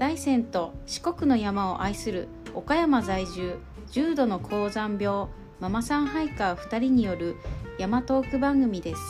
大山と四国の山を愛する岡山在住重度の高山病ママさんハイカー2人による山トーク番組です